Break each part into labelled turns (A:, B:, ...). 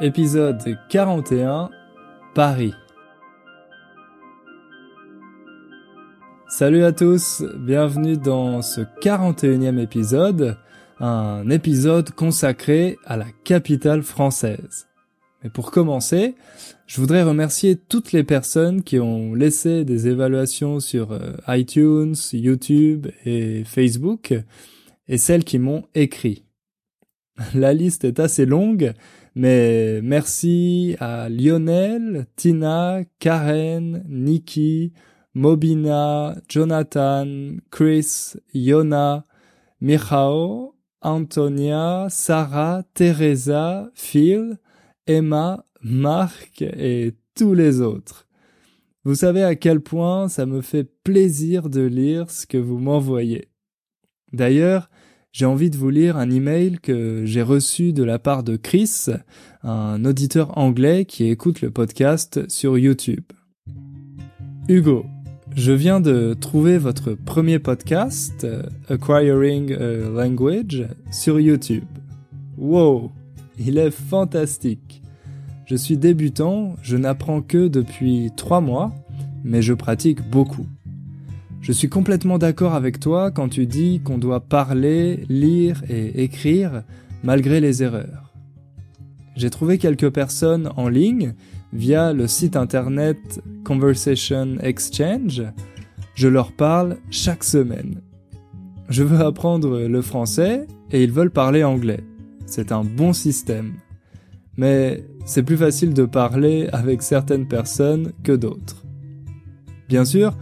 A: épisode 41, Paris. Salut à tous, bienvenue dans ce 41e épisode, un épisode consacré à la capitale française. Mais pour commencer, je voudrais remercier toutes les personnes qui ont laissé des évaluations sur euh, iTunes, YouTube et Facebook, et celles qui m'ont écrit. La liste est assez longue, mais merci à Lionel, Tina, Karen, Nikki, Mobina, Jonathan, Chris, Yona, Michao, Antonia, Sarah, Teresa, Phil, Emma, Marc et tous les autres. Vous savez à quel point ça me fait plaisir de lire ce que vous m'envoyez. D'ailleurs, j'ai envie de vous lire un email que j'ai reçu de la part de Chris, un auditeur anglais qui écoute le podcast sur YouTube. Hugo, je viens de trouver votre premier podcast, Acquiring a Language, sur YouTube. Wow, il est fantastique. Je suis débutant, je n'apprends que depuis trois mois, mais je pratique beaucoup. Je suis complètement d'accord avec toi quand tu dis qu'on doit parler, lire et écrire malgré les erreurs. J'ai trouvé quelques personnes en ligne via le site internet Conversation Exchange. Je leur parle chaque semaine. Je veux apprendre le français et ils veulent parler anglais. C'est un bon système. Mais c'est plus facile de parler avec certaines personnes que d'autres. Bien sûr,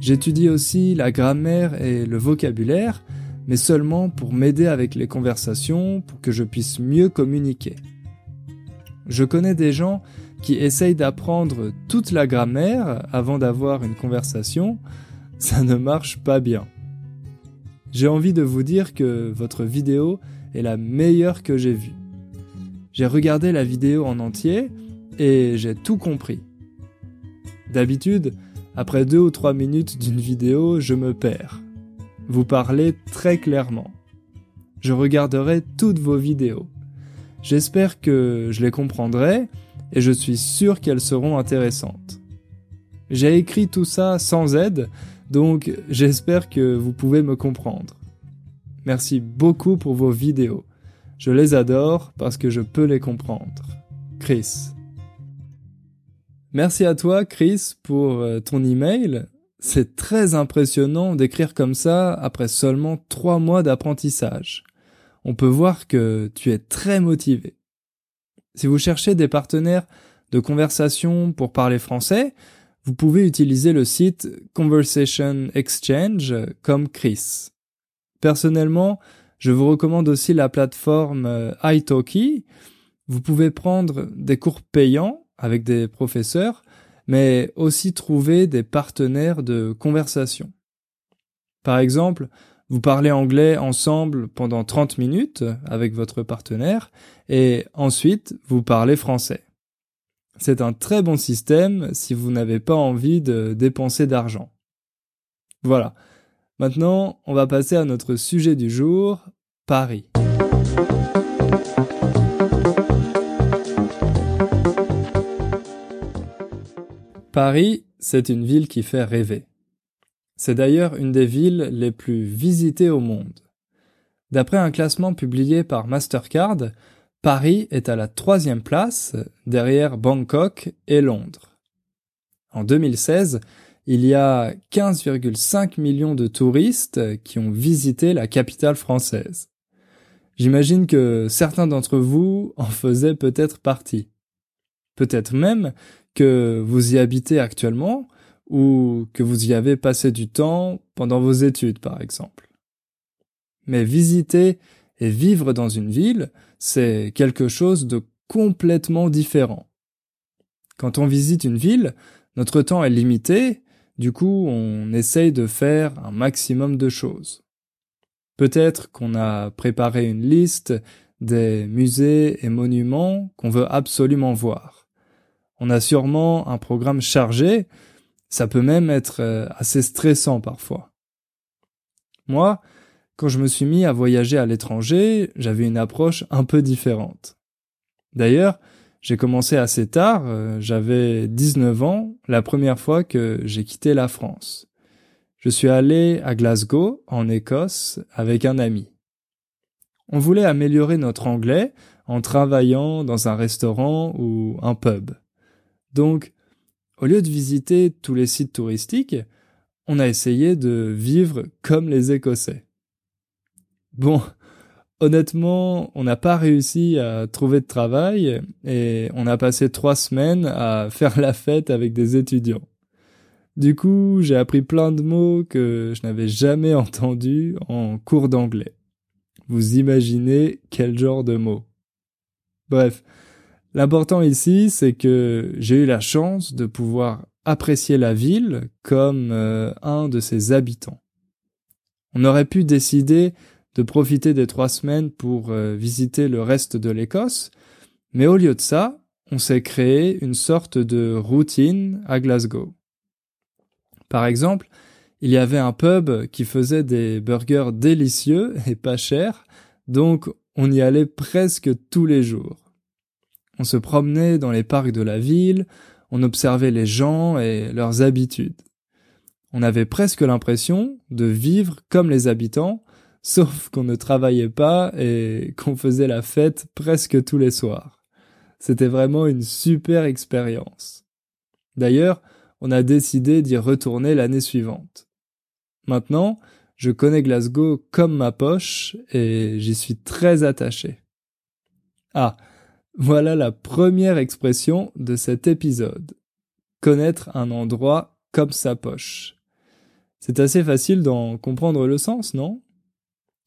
A: J'étudie aussi la grammaire et le vocabulaire, mais seulement pour m'aider avec les conversations, pour que je puisse mieux communiquer. Je connais des gens qui essayent d'apprendre toute la grammaire avant d'avoir une conversation, ça ne marche pas bien. J'ai envie de vous dire que votre vidéo est la meilleure que j'ai vue. J'ai regardé la vidéo en entier et j'ai tout compris. D'habitude, après deux ou trois minutes d'une vidéo, je me perds. Vous parlez très clairement. Je regarderai toutes vos vidéos. J'espère que je les comprendrai et je suis sûr qu'elles seront intéressantes. J'ai écrit tout ça sans aide, donc j'espère que vous pouvez me comprendre. Merci beaucoup pour vos vidéos. Je les adore parce que je peux les comprendre. Chris. Merci à toi, Chris, pour euh, ton email. C'est très impressionnant d'écrire comme ça après seulement trois mois d'apprentissage. On peut voir que tu es très motivé. Si vous cherchez des partenaires de conversation pour parler français, vous pouvez utiliser le site Conversation Exchange comme Chris. Personnellement, je vous recommande aussi la plateforme euh, italki. Vous pouvez prendre des cours payants avec des professeurs, mais aussi trouver des partenaires de conversation. Par exemple, vous parlez anglais ensemble pendant 30 minutes avec votre partenaire et ensuite vous parlez français. C'est un très bon système si vous n'avez pas envie de dépenser d'argent. Voilà. Maintenant, on va passer à notre sujet du jour, Paris. Paris, c'est une ville qui fait rêver. C'est d'ailleurs une des villes les plus visitées au monde. D'après un classement publié par Mastercard, Paris est à la troisième place, derrière Bangkok et Londres. En 2016, il y a 15,5 millions de touristes qui ont visité la capitale française. J'imagine que certains d'entre vous en faisaient peut-être partie. Peut-être même que vous y habitez actuellement ou que vous y avez passé du temps pendant vos études, par exemple. Mais visiter et vivre dans une ville, c'est quelque chose de complètement différent. Quand on visite une ville, notre temps est limité, du coup on essaye de faire un maximum de choses. Peut-être qu'on a préparé une liste des musées et monuments qu'on veut absolument voir on a sûrement un programme chargé, ça peut même être euh, assez stressant parfois. Moi, quand je me suis mis à voyager à l'étranger, j'avais une approche un peu différente. D'ailleurs, J'ai commencé assez tard, euh, j'avais 19 ans, la première fois que j'ai quitté la France. Je suis allé à Glasgow, en Écosse, avec un ami. On voulait améliorer notre anglais en travaillant dans un restaurant ou un pub. Donc, au lieu de visiter tous les sites touristiques, on a essayé de vivre comme les Écossais. Bon, honnêtement, on n'a pas réussi à trouver de travail et on a passé trois semaines à faire la fête avec des étudiants. Du coup, j'ai appris plein de mots que je n'avais jamais entendus en cours d'anglais. Vous imaginez quel genre de mots. Bref, l'important ici, c'est que j'ai eu la chance de pouvoir apprécier la ville comme euh, un de ses habitants. On aurait pu décider de profiter des trois semaines pour euh, visiter le reste de l'Écosse, mais au lieu de ça, on s'est créé une sorte de routine à Glasgow. Par exemple, il y avait un pub qui faisait des burgers délicieux et pas chers, donc on y allait presque tous les jours. On se promenait dans les parcs de la ville, on observait les gens et leurs habitudes. On avait presque l'impression de vivre comme les habitants, sauf qu'on ne travaillait pas et qu'on faisait la fête presque tous les soirs. C'était vraiment une super expérience. D'ailleurs, on a décidé d'y retourner l'année suivante. Maintenant, je connais Glasgow comme ma poche et j'y suis très attaché. Ah, voilà la première expression de cet épisode. Connaître un endroit comme sa poche. C'est assez facile d'en comprendre le sens, non?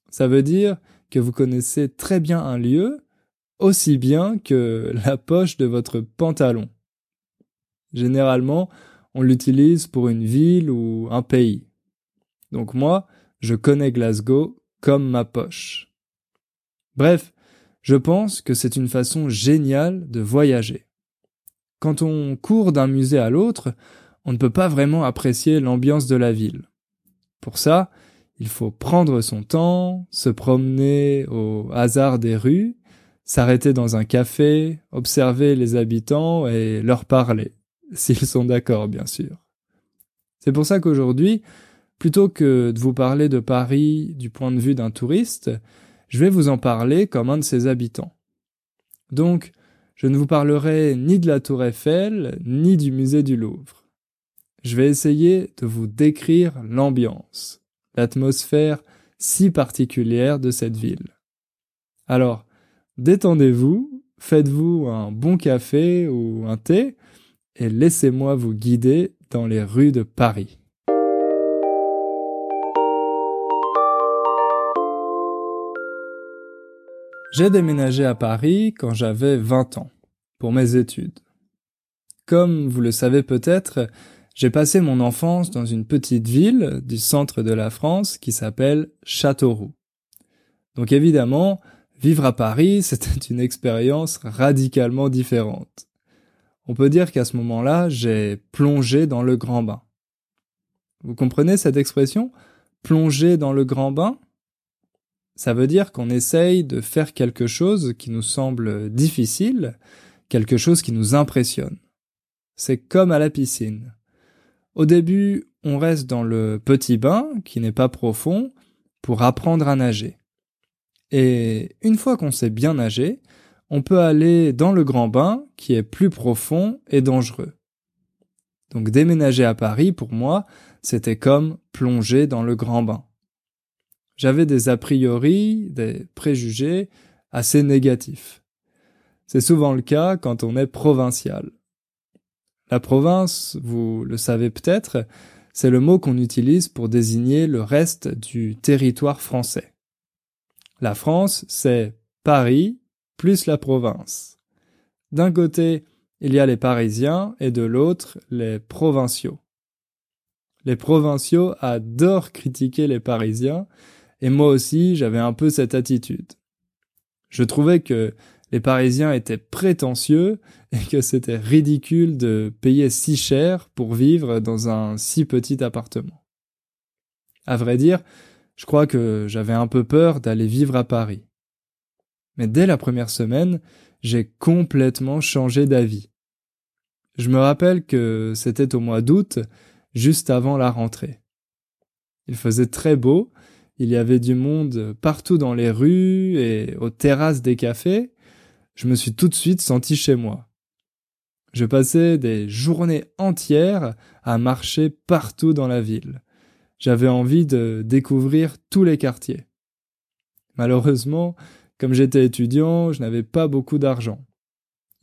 A: Ça veut dire que vous connaissez très bien un lieu, aussi bien que la poche de votre pantalon. Généralement, on l'utilise pour une ville ou un pays. Donc moi, je connais Glasgow comme ma poche. Bref, je pense que c'est une façon géniale de voyager. Quand on court d'un musée à l'autre, on ne peut pas vraiment apprécier l'ambiance de la ville. Pour ça, il faut prendre son temps, se promener au hasard des rues, s'arrêter dans un café, observer les habitants et leur parler, s'ils sont d'accord bien sûr. C'est pour ça qu'aujourd'hui, plutôt que de vous parler de Paris du point de vue d'un touriste, je vais vous en parler comme un de ses habitants. Donc, je ne vous parlerai ni de la tour Eiffel, ni du musée du Louvre. Je vais essayer de vous décrire l'ambiance, l'atmosphère si particulière de cette ville. Alors, détendez-vous, faites-vous un bon café ou un thé, et laissez-moi vous guider dans les rues de Paris. J'ai déménagé à Paris quand j'avais 20 ans, pour mes études. Comme vous le savez peut-être, j'ai passé mon enfance dans une petite ville du centre de la France qui s'appelle Châteauroux. Donc évidemment, vivre à Paris, c'était une expérience radicalement différente. On peut dire qu'à ce moment-là, j'ai plongé dans le grand bain. Vous comprenez cette expression? Plonger dans le grand bain? Ça veut dire qu'on essaye de faire quelque chose qui nous semble difficile, quelque chose qui nous impressionne. C'est comme à la piscine. Au début, on reste dans le petit bain, qui n'est pas profond, pour apprendre à nager. Et une fois qu'on sait bien nager, on peut aller dans le grand bain, qui est plus profond et dangereux. Donc déménager à Paris, pour moi, c'était comme plonger dans le grand bain. J'avais des a priori, des préjugés assez négatifs. C'est souvent le cas quand on est provincial. La province, vous le savez peut-être, c'est le mot qu'on utilise pour désigner le reste du territoire français. La France, c'est Paris plus la province. D'un côté, il y a les Parisiens et de l'autre, les provinciaux. Les provinciaux adorent critiquer les Parisiens et moi aussi j'avais un peu cette attitude. Je trouvais que les Parisiens étaient prétentieux et que c'était ridicule de payer si cher pour vivre dans un si petit appartement. À vrai dire, je crois que j'avais un peu peur d'aller vivre à Paris. Mais dès la première semaine, j'ai complètement changé d'avis. Je me rappelle que c'était au mois d'août, juste avant la rentrée. Il faisait très beau, il y avait du monde partout dans les rues et aux terrasses des cafés. Je me suis tout de suite senti chez moi. Je passais des journées entières à marcher partout dans la ville. J'avais envie de découvrir tous les quartiers. Malheureusement, comme j'étais étudiant, je n'avais pas beaucoup d'argent.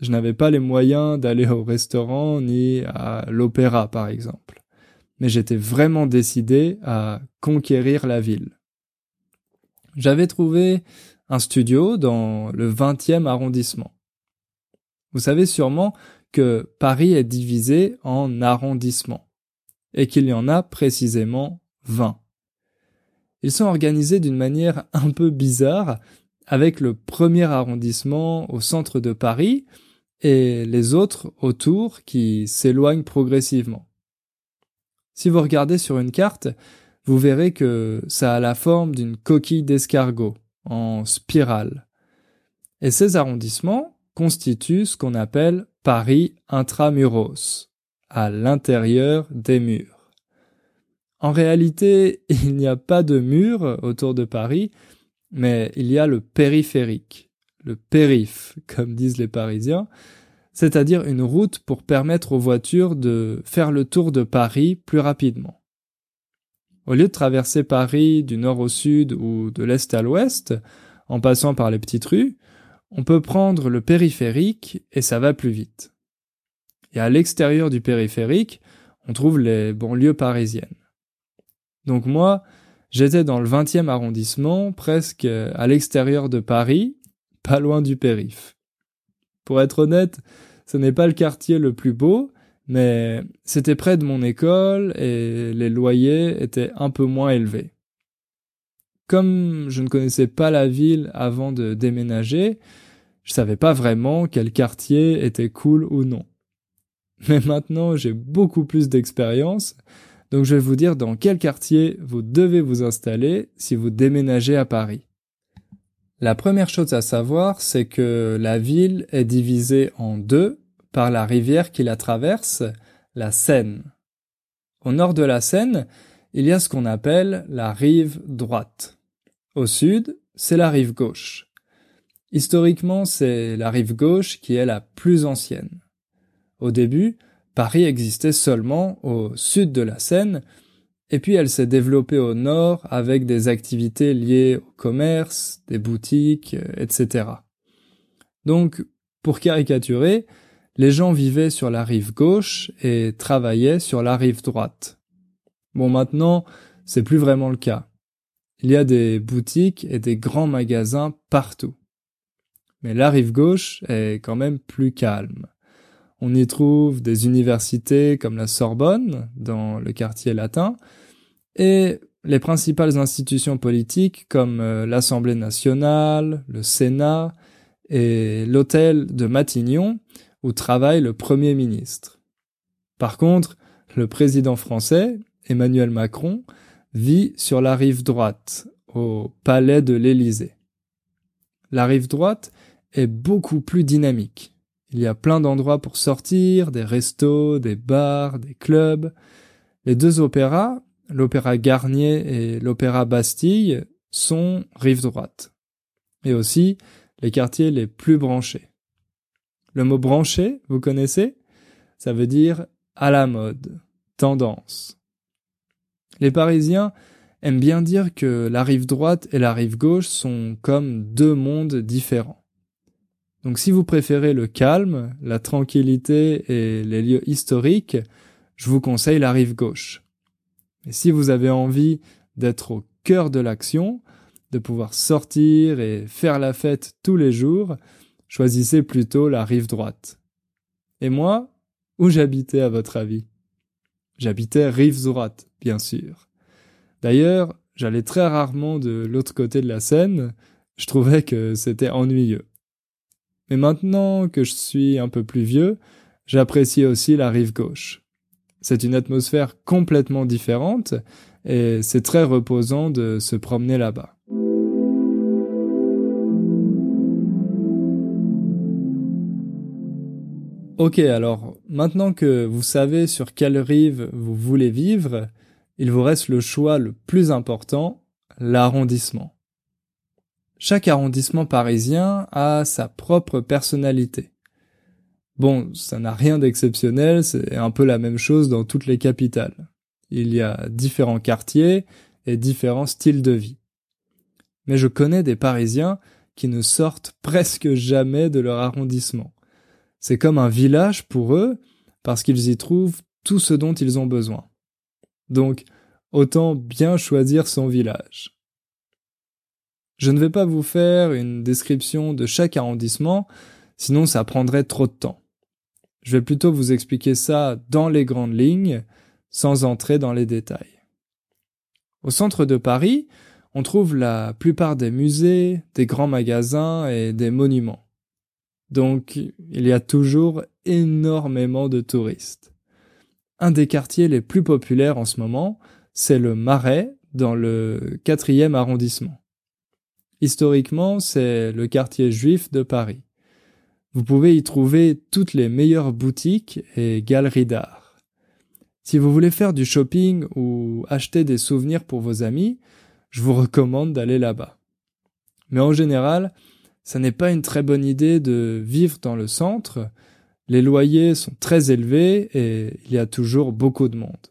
A: Je n'avais pas les moyens d'aller au restaurant ni à l'opéra, par exemple. Mais j'étais vraiment décidé à conquérir la ville. J'avais trouvé un studio dans le 20e arrondissement. Vous savez sûrement que Paris est divisé en arrondissements et qu'il y en a précisément 20. Ils sont organisés d'une manière un peu bizarre avec le premier arrondissement au centre de Paris et les autres autour qui s'éloignent progressivement. Si vous regardez sur une carte, vous verrez que ça a la forme d'une coquille d'escargot en spirale. Et ces arrondissements constituent ce qu'on appelle Paris intramuros, à l'intérieur des murs. En réalité, il n'y a pas de mur autour de Paris, mais il y a le périphérique, le périph, comme disent les Parisiens, c'est-à-dire une route pour permettre aux voitures de faire le tour de Paris plus rapidement. Au lieu de traverser Paris du nord au sud ou de l'est à l'ouest, en passant par les petites rues, on peut prendre le périphérique et ça va plus vite. Et à l'extérieur du périphérique, on trouve les banlieues parisiennes. Donc moi, j'étais dans le 20e arrondissement, presque à l'extérieur de Paris, pas loin du périph. Pour être honnête, ce n'est pas le quartier le plus beau, mais c'était près de mon école et les loyers étaient un peu moins élevés. Comme je ne connaissais pas la ville avant de déménager, je savais pas vraiment quel quartier était cool ou non. Mais maintenant, j'ai beaucoup plus d'expérience, donc je vais vous dire dans quel quartier vous devez vous installer si vous déménagez à Paris. La première chose à savoir, c'est que la ville est divisée en deux la rivière qui la traverse, la Seine. Au nord de la Seine, il y a ce qu'on appelle la rive droite. Au sud, c'est la rive gauche. Historiquement, c'est la rive gauche qui est la plus ancienne. Au début, Paris existait seulement au sud de la Seine, et puis elle s'est développée au nord avec des activités liées au commerce, des boutiques, etc. Donc, pour caricaturer, les gens vivaient sur la rive gauche et travaillaient sur la rive droite. Bon, maintenant, c'est plus vraiment le cas. Il y a des boutiques et des grands magasins partout. Mais la rive gauche est quand même plus calme. On y trouve des universités comme la Sorbonne, dans le quartier latin, et les principales institutions politiques comme euh, l'Assemblée nationale, le Sénat et l'hôtel de Matignon, travaille le Premier ministre. Par contre, le président français, Emmanuel Macron, vit sur la rive droite, au palais de l'Élysée. La rive droite est beaucoup plus dynamique. Il y a plein d'endroits pour sortir, des restos, des bars, des clubs. Les deux opéras, l'opéra Garnier et l'opéra Bastille, sont rive droite. Et aussi les quartiers les plus branchés. Le mot branché, vous connaissez? Ça veut dire à la mode, tendance. Les Parisiens aiment bien dire que la rive droite et la rive gauche sont comme deux mondes différents. Donc si vous préférez le calme, la tranquillité et les lieux historiques, je vous conseille la rive gauche. Et si vous avez envie d'être au cœur de l'action, de pouvoir sortir et faire la fête tous les jours, choisissez plutôt la rive droite. Et moi, où j'habitais à votre avis? J'habitais rive droite, bien sûr. D'ailleurs, j'allais très rarement de l'autre côté de la Seine, je trouvais que c'était ennuyeux. Mais maintenant que je suis un peu plus vieux, j'apprécie aussi la rive gauche. C'est une atmosphère complètement différente et c'est très reposant de se promener là-bas. Ok, alors maintenant que vous savez sur quelle rive vous voulez vivre, il vous reste le choix le plus important, l'arrondissement. Chaque arrondissement parisien a sa propre personnalité. Bon, ça n'a rien d'exceptionnel, c'est un peu la même chose dans toutes les capitales. Il y a différents quartiers et différents styles de vie. Mais je connais des Parisiens qui ne sortent presque jamais de leur arrondissement. C'est comme un village pour eux parce qu'ils y trouvent tout ce dont ils ont besoin. Donc, autant bien choisir son village. Je ne vais pas vous faire une description de chaque arrondissement, sinon ça prendrait trop de temps. Je vais plutôt vous expliquer ça dans les grandes lignes, sans entrer dans les détails. Au centre de Paris, on trouve la plupart des musées, des grands magasins et des monuments. Donc il y a toujours énormément de touristes. Un des quartiers les plus populaires en ce moment, c'est le Marais dans le quatrième arrondissement. Historiquement, c'est le quartier juif de Paris. Vous pouvez y trouver toutes les meilleures boutiques et galeries d'art. Si vous voulez faire du shopping ou acheter des souvenirs pour vos amis, je vous recommande d'aller là-bas. Mais en général, ça n'est pas une très bonne idée de vivre dans le centre. Les loyers sont très élevés et il y a toujours beaucoup de monde.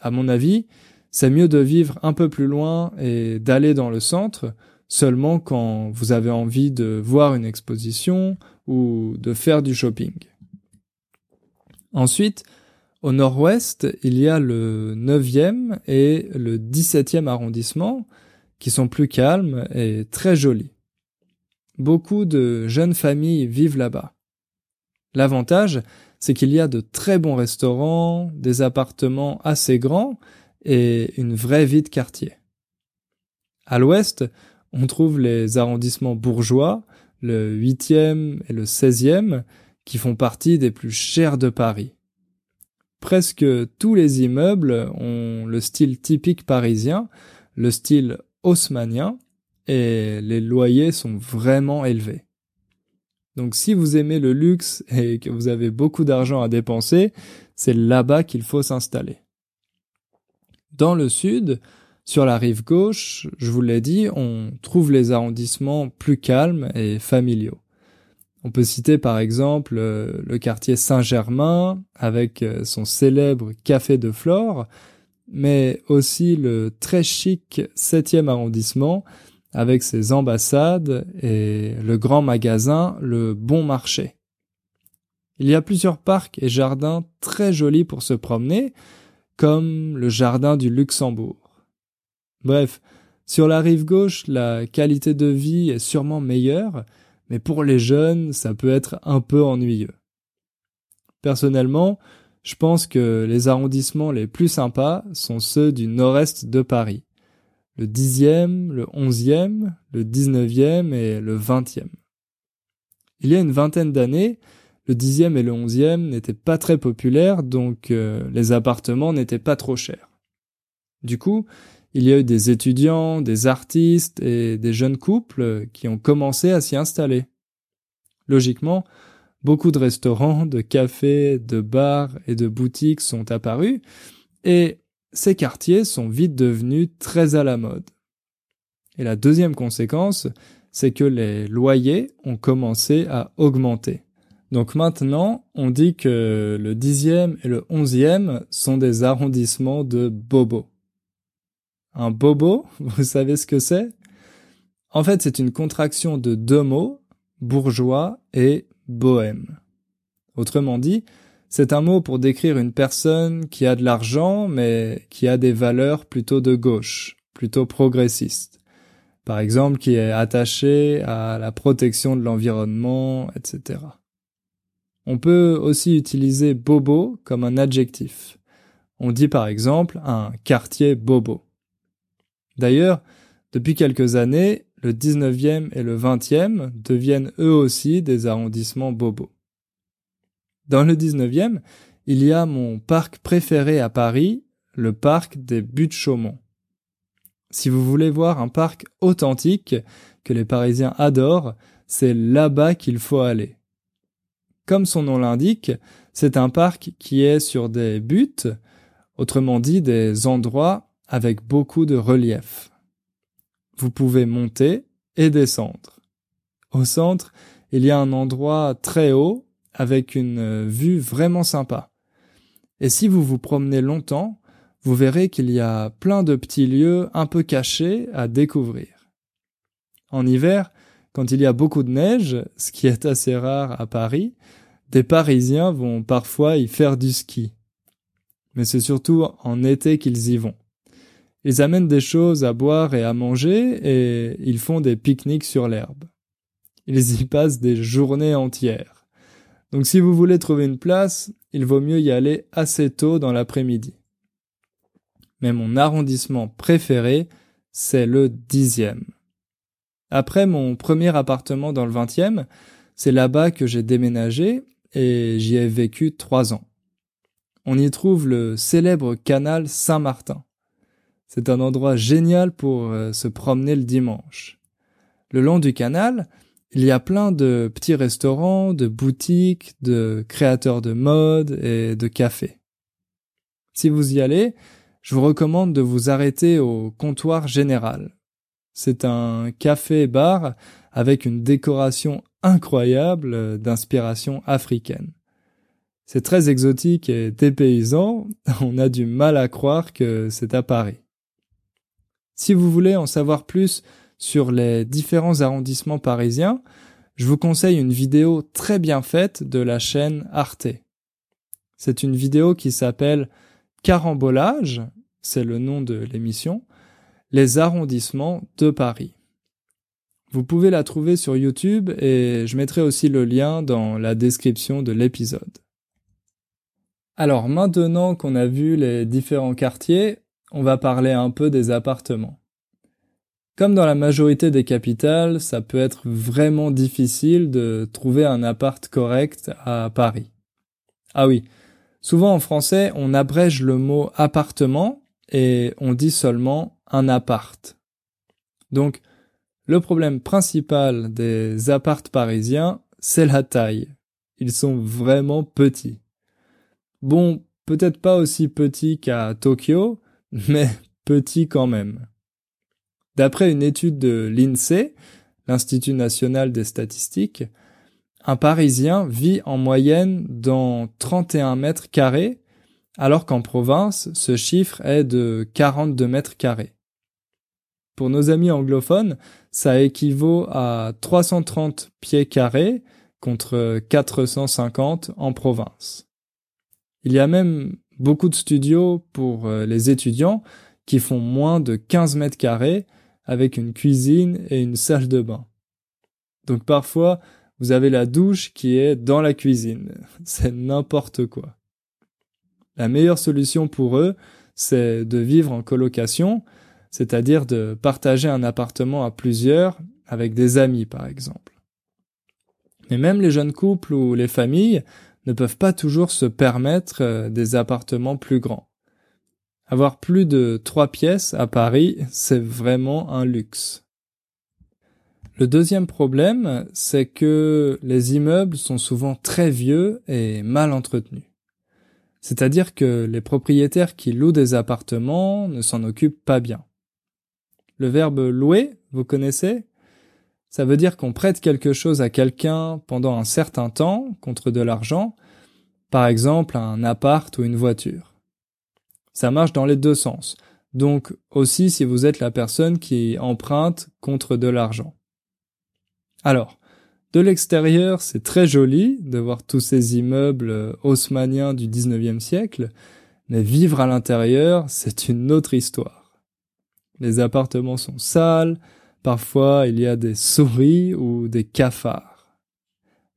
A: À mon avis, c'est mieux de vivre un peu plus loin et d'aller dans le centre seulement quand vous avez envie de voir une exposition ou de faire du shopping. Ensuite, au nord-ouest, il y a le 9e et le 17e arrondissement qui sont plus calmes et très jolis. Beaucoup de jeunes familles vivent là-bas. L'avantage, c'est qu'il y a de très bons restaurants, des appartements assez grands et une vraie vie de quartier. À l'ouest, on trouve les arrondissements bourgeois, le 8e et le 16e, qui font partie des plus chers de Paris. Presque tous les immeubles ont le style typique parisien, le style haussmanien, et les loyers sont vraiment élevés. Donc si vous aimez le luxe et que vous avez beaucoup d'argent à dépenser, c'est là-bas qu'il faut s'installer. Dans le sud, sur la rive gauche, je vous l'ai dit, on trouve les arrondissements plus calmes et familiaux. On peut citer par exemple euh, le quartier Saint-Germain avec euh, son célèbre café de Flore, mais aussi le très chic 7e arrondissement avec ses ambassades et le grand magasin Le Bon Marché. Il y a plusieurs parcs et jardins très jolis pour se promener, comme le jardin du Luxembourg. Bref, sur la rive gauche, la qualité de vie est sûrement meilleure, mais pour les jeunes, ça peut être un peu ennuyeux. Personnellement, je pense que les arrondissements les plus sympas sont ceux du nord-est de Paris le dixième, le onzième, le dix-neuvième et le vingtième. Il y a une vingtaine d'années, le dixième et le onzième n'étaient pas très populaires, donc euh, les appartements n'étaient pas trop chers. Du coup, il y a eu des étudiants, des artistes et des jeunes couples qui ont commencé à s'y installer. Logiquement, beaucoup de restaurants, de cafés, de bars et de boutiques sont apparus, et ces quartiers sont vite devenus très à la mode. Et la deuxième conséquence, c'est que les loyers ont commencé à augmenter. Donc maintenant, on dit que le dixième et le onzième sont des arrondissements de bobos. Un bobo, vous savez ce que c'est? En fait, c'est une contraction de deux mots, bourgeois et bohème. Autrement dit, c'est un mot pour décrire une personne qui a de l'argent, mais qui a des valeurs plutôt de gauche, plutôt progressistes. Par exemple, qui est attaché à la protection de l'environnement, etc. On peut aussi utiliser bobo comme un adjectif. On dit par exemple un quartier bobo. D'ailleurs, depuis quelques années, le 19e et le 20e deviennent eux aussi des arrondissements bobos. Dans le 19e, il y a mon parc préféré à Paris, le parc des Buttes-Chaumont. Si vous voulez voir un parc authentique que les Parisiens adorent, c'est là-bas qu'il faut aller. Comme son nom l'indique, c'est un parc qui est sur des buttes, autrement dit des endroits avec beaucoup de relief. Vous pouvez monter et descendre. Au centre, il y a un endroit très haut avec une vue vraiment sympa. Et si vous vous promenez longtemps, vous verrez qu'il y a plein de petits lieux un peu cachés à découvrir. En hiver, quand il y a beaucoup de neige, ce qui est assez rare à Paris, des Parisiens vont parfois y faire du ski. Mais c'est surtout en été qu'ils y vont. Ils amènent des choses à boire et à manger et ils font des pique-niques sur l'herbe. Ils y passent des journées entières. Donc si vous voulez trouver une place, il vaut mieux y aller assez tôt dans l'après-midi. Mais mon arrondissement préféré, c'est le dixième. Après mon premier appartement dans le vingtième, c'est là-bas que j'ai déménagé et j'y ai vécu trois ans. On y trouve le célèbre canal Saint-Martin. C'est un endroit génial pour euh, se promener le dimanche. Le long du canal, il y a plein de petits restaurants, de boutiques, de créateurs de mode et de cafés. Si vous y allez, je vous recommande de vous arrêter au comptoir général. C'est un café-bar avec une décoration incroyable d'inspiration africaine. C'est très exotique et dépaysant, on a du mal à croire que c'est à Paris. Si vous voulez en savoir plus sur les différents arrondissements parisiens, je vous conseille une vidéo très bien faite de la chaîne Arte. C'est une vidéo qui s'appelle Carambolage, c'est le nom de l'émission, les arrondissements de Paris. Vous pouvez la trouver sur YouTube et je mettrai aussi le lien dans la description de l'épisode. Alors maintenant qu'on a vu les différents quartiers, on va parler un peu des appartements. Comme dans la majorité des capitales, ça peut être vraiment difficile de trouver un appart correct à Paris. Ah oui, souvent en français, on abrège le mot appartement et on dit seulement un appart. Donc, le problème principal des apparts parisiens, c'est la taille. Ils sont vraiment petits. Bon, peut-être pas aussi petits qu'à Tokyo, mais petits quand même. D'après une étude de l'INSEE, l'Institut national des statistiques, un Parisien vit en moyenne dans 31 mètres carrés, alors qu'en province, ce chiffre est de 42 mètres carrés. Pour nos amis anglophones, ça équivaut à 330 pieds carrés contre 450 en province. Il y a même beaucoup de studios pour euh, les étudiants qui font moins de 15 mètres carrés avec une cuisine et une salle de bain. Donc parfois, vous avez la douche qui est dans la cuisine. C'est n'importe quoi. La meilleure solution pour eux, c'est de vivre en colocation, c'est-à-dire de partager un appartement à plusieurs avec des amis par exemple. Mais même les jeunes couples ou les familles ne peuvent pas toujours se permettre euh, des appartements plus grands. Avoir plus de trois pièces à Paris, c'est vraiment un luxe. Le deuxième problème, c'est que les immeubles sont souvent très vieux et mal entretenus. C'est-à-dire que les propriétaires qui louent des appartements ne s'en occupent pas bien. Le verbe louer, vous connaissez? Ça veut dire qu'on prête quelque chose à quelqu'un pendant un certain temps contre de l'argent, par exemple un appart ou une voiture. Ça marche dans les deux sens, donc aussi si vous êtes la personne qui emprunte contre de l'argent. Alors, de l'extérieur, c'est très joli de voir tous ces immeubles haussmanniens du 19e siècle, mais vivre à l'intérieur, c'est une autre histoire. Les appartements sont sales, parfois il y a des souris ou des cafards.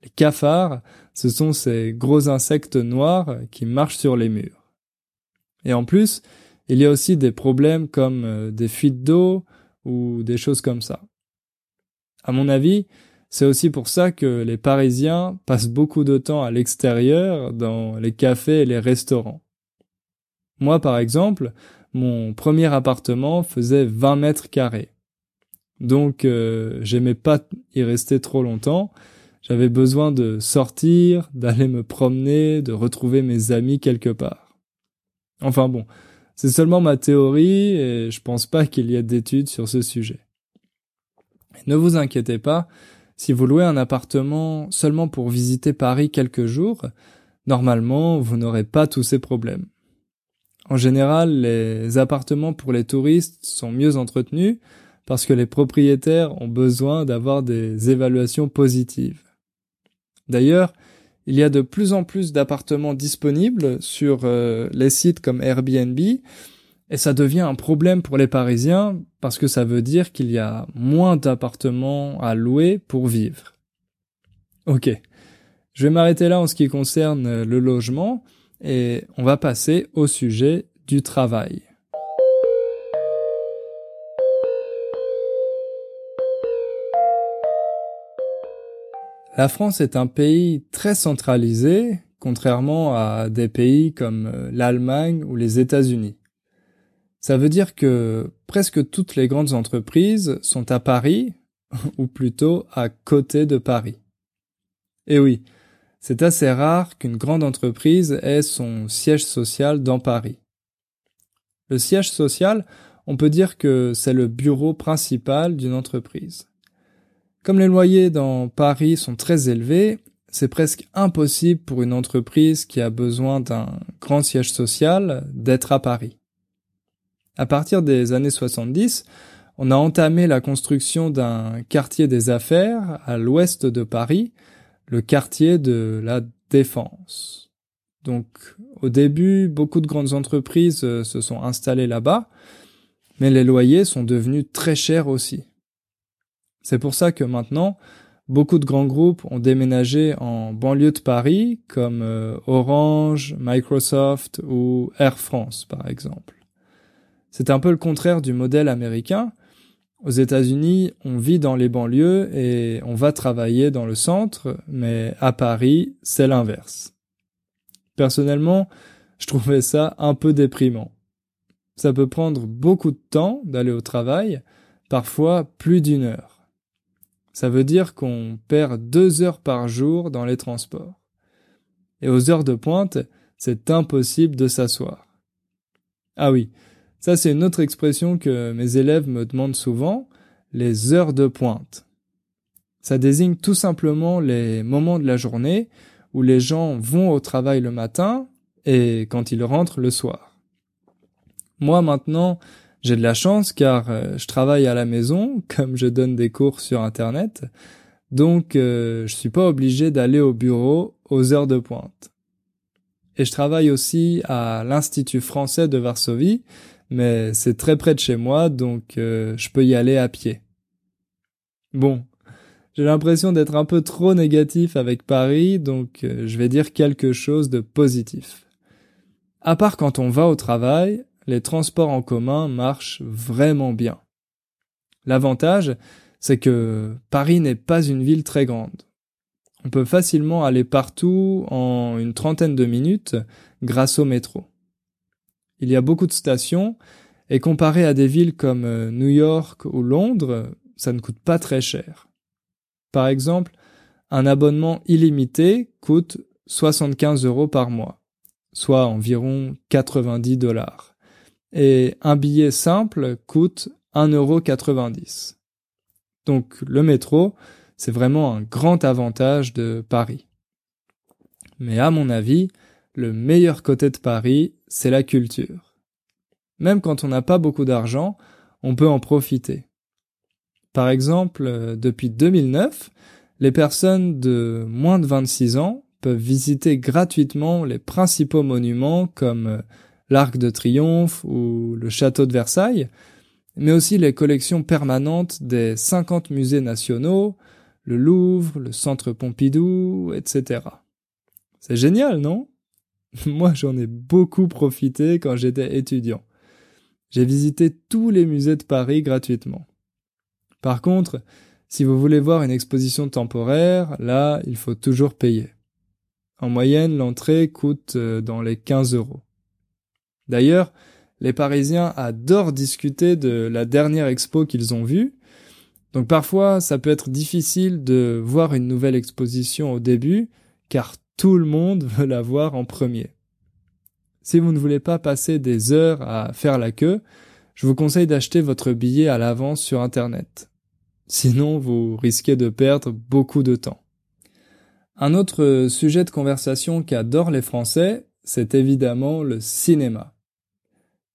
A: Les cafards, ce sont ces gros insectes noirs qui marchent sur les murs. Et en plus, il y a aussi des problèmes comme euh, des fuites d'eau ou des choses comme ça. À mon avis, c'est aussi pour ça que les Parisiens passent beaucoup de temps à l'extérieur dans les cafés et les restaurants. Moi, par exemple, mon premier appartement faisait 20 mètres carrés. Donc euh, j'aimais pas y rester trop longtemps. J'avais besoin de sortir, d'aller me promener, de retrouver mes amis quelque part. Enfin bon, c'est seulement ma théorie et je pense pas qu'il y ait d'études sur ce sujet. Ne vous inquiétez pas, si vous louez un appartement seulement pour visiter Paris quelques jours, normalement vous n'aurez pas tous ces problèmes. En général, les appartements pour les touristes sont mieux entretenus parce que les propriétaires ont besoin d'avoir des évaluations positives. D'ailleurs, il y a de plus en plus d'appartements disponibles sur euh, les sites comme Airbnb et ça devient un problème pour les Parisiens parce que ça veut dire qu'il y a moins d'appartements à louer pour vivre. Ok, je vais m'arrêter là en ce qui concerne le logement et on va passer au sujet du travail. La France est un pays très centralisé, contrairement à des pays comme euh, l'Allemagne ou les États-Unis. Ça veut dire que presque toutes les grandes entreprises sont à Paris, ou plutôt à côté de Paris. Et oui, c'est assez rare qu'une grande entreprise ait son siège social dans Paris. Le siège social, on peut dire que c'est le bureau principal d'une entreprise. Comme les loyers dans Paris sont très élevés, c'est presque impossible pour une entreprise qui a besoin d'un grand siège social d'être à Paris. À partir des années 70, on a entamé la construction d'un quartier des affaires à l'ouest de Paris, le quartier de la Défense. Donc au début, beaucoup de grandes entreprises se sont installées là-bas, mais les loyers sont devenus très chers aussi. C'est pour ça que maintenant, beaucoup de grands groupes ont déménagé en banlieue de Paris, comme euh, Orange, Microsoft ou Air France, par exemple. C'est un peu le contraire du modèle américain. Aux États-Unis, on vit dans les banlieues et on va travailler dans le centre, mais à Paris, c'est l'inverse. Personnellement, je trouvais ça un peu déprimant. Ça peut prendre beaucoup de temps d'aller au travail, parfois plus d'une heure. Ça veut dire qu'on perd deux heures par jour dans les transports. Et aux heures de pointe, c'est impossible de s'asseoir. Ah oui, ça c'est une autre expression que mes élèves me demandent souvent, les heures de pointe. Ça désigne tout simplement les moments de la journée où les gens vont au travail le matin et quand ils rentrent le soir. Moi maintenant, j'ai de la chance car euh, je travaille à la maison, comme je donne des cours sur Internet, donc euh, je suis pas obligé d'aller au bureau aux heures de pointe. Et je travaille aussi à l'Institut français de Varsovie, mais c'est très près de chez moi, donc euh, je peux y aller à pied. Bon, j'ai l'impression d'être un peu trop négatif avec Paris, donc je vais dire quelque chose de positif. À part quand on va au travail, les transports en commun marchent vraiment bien. L'avantage, c'est que Paris n'est pas une ville très grande. On peut facilement aller partout en une trentaine de minutes grâce au métro. Il y a beaucoup de stations et comparé à des villes comme euh, New York ou Londres, ça ne coûte pas très cher. Par exemple, un abonnement illimité coûte 75 euros par mois, soit environ 90 dollars et un billet simple coûte 1,90€. Donc le métro, c'est vraiment un grand avantage de Paris. Mais à mon avis, le meilleur côté de Paris, c'est la culture. Même quand on n'a pas beaucoup d'argent, on peut en profiter. Par exemple, depuis 2009, les personnes de moins de 26 ans peuvent visiter gratuitement les principaux monuments comme l'Arc de Triomphe ou le Château de Versailles, mais aussi les collections permanentes des 50 musées nationaux, le Louvre, le Centre Pompidou, etc. C'est génial, non? Moi, j'en ai beaucoup profité quand j'étais étudiant. J'ai visité tous les musées de Paris gratuitement. Par contre, si vous voulez voir une exposition temporaire, là, il faut toujours payer. En moyenne, l'entrée coûte euh, dans les 15 euros. D'ailleurs, les Parisiens adorent discuter de la dernière expo qu'ils ont vue, Donc parfois, ça peut être difficile de voir une nouvelle exposition au début, car tout le monde veut la voir en premier. Si vous ne voulez pas passer des heures à faire la queue, je vous conseille d'acheter votre billet à l'avance sur Internet. Sinon, vous risquez de perdre beaucoup de temps. Un autre sujet de conversation qu'adorent les Français, c'est évidemment le cinéma.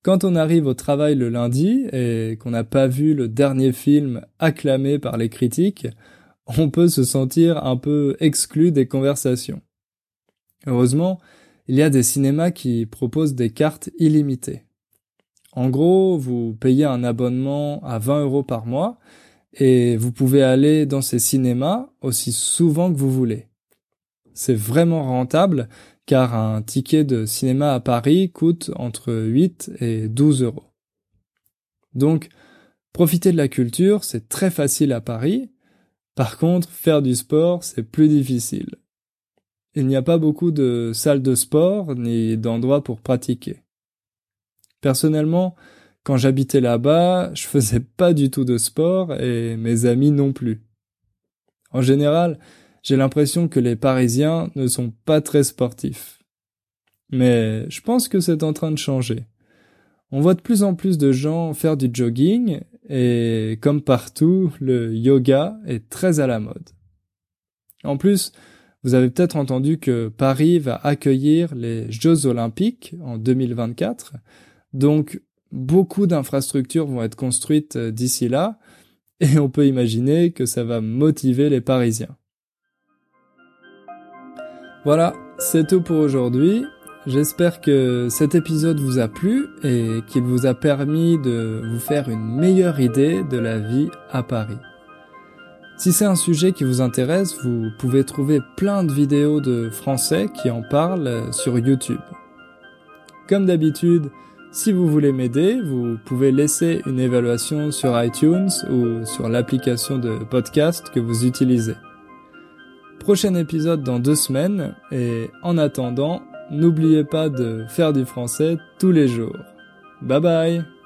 A: Quand on arrive au travail le lundi et qu'on n'a pas vu le dernier film acclamé par les critiques, on peut se sentir un peu exclu des conversations. Heureusement, il y a des cinémas qui proposent des cartes illimitées. En gros, vous payez un abonnement à 20 euros par mois et vous pouvez aller dans ces cinémas aussi souvent que vous voulez. C'est vraiment rentable car un ticket de cinéma à Paris coûte entre 8 et 12 euros. Donc, profiter de la culture, c'est très facile à Paris. Par contre, faire du sport, c'est plus difficile. Il n'y a pas beaucoup de salles de sport ni d'endroits pour pratiquer. Personnellement, quand j'habitais là-bas, je faisais pas du tout de sport et mes amis non plus. En général, j'ai l'impression que les Parisiens ne sont pas très sportifs. Mais je pense que c'est en train de changer. On voit de plus en plus de gens faire du jogging et comme partout, le yoga est très à la mode. En plus, vous avez peut-être entendu que Paris va accueillir les Jeux olympiques en 2024. Donc, beaucoup d'infrastructures vont être construites euh, d'ici là et on peut imaginer que ça va motiver les Parisiens. Voilà, c'est tout pour aujourd'hui. J'espère que cet épisode vous a plu et qu'il vous a permis de vous faire une meilleure idée de la vie à Paris. Si c'est un sujet qui vous intéresse, vous pouvez trouver plein de vidéos de français qui en parlent sur YouTube. Comme d'habitude, si vous voulez m'aider, vous pouvez laisser une évaluation sur iTunes ou sur l'application de podcast que vous utilisez prochain épisode dans deux semaines et en attendant, n'oubliez pas de faire du français tous les jours. Bye bye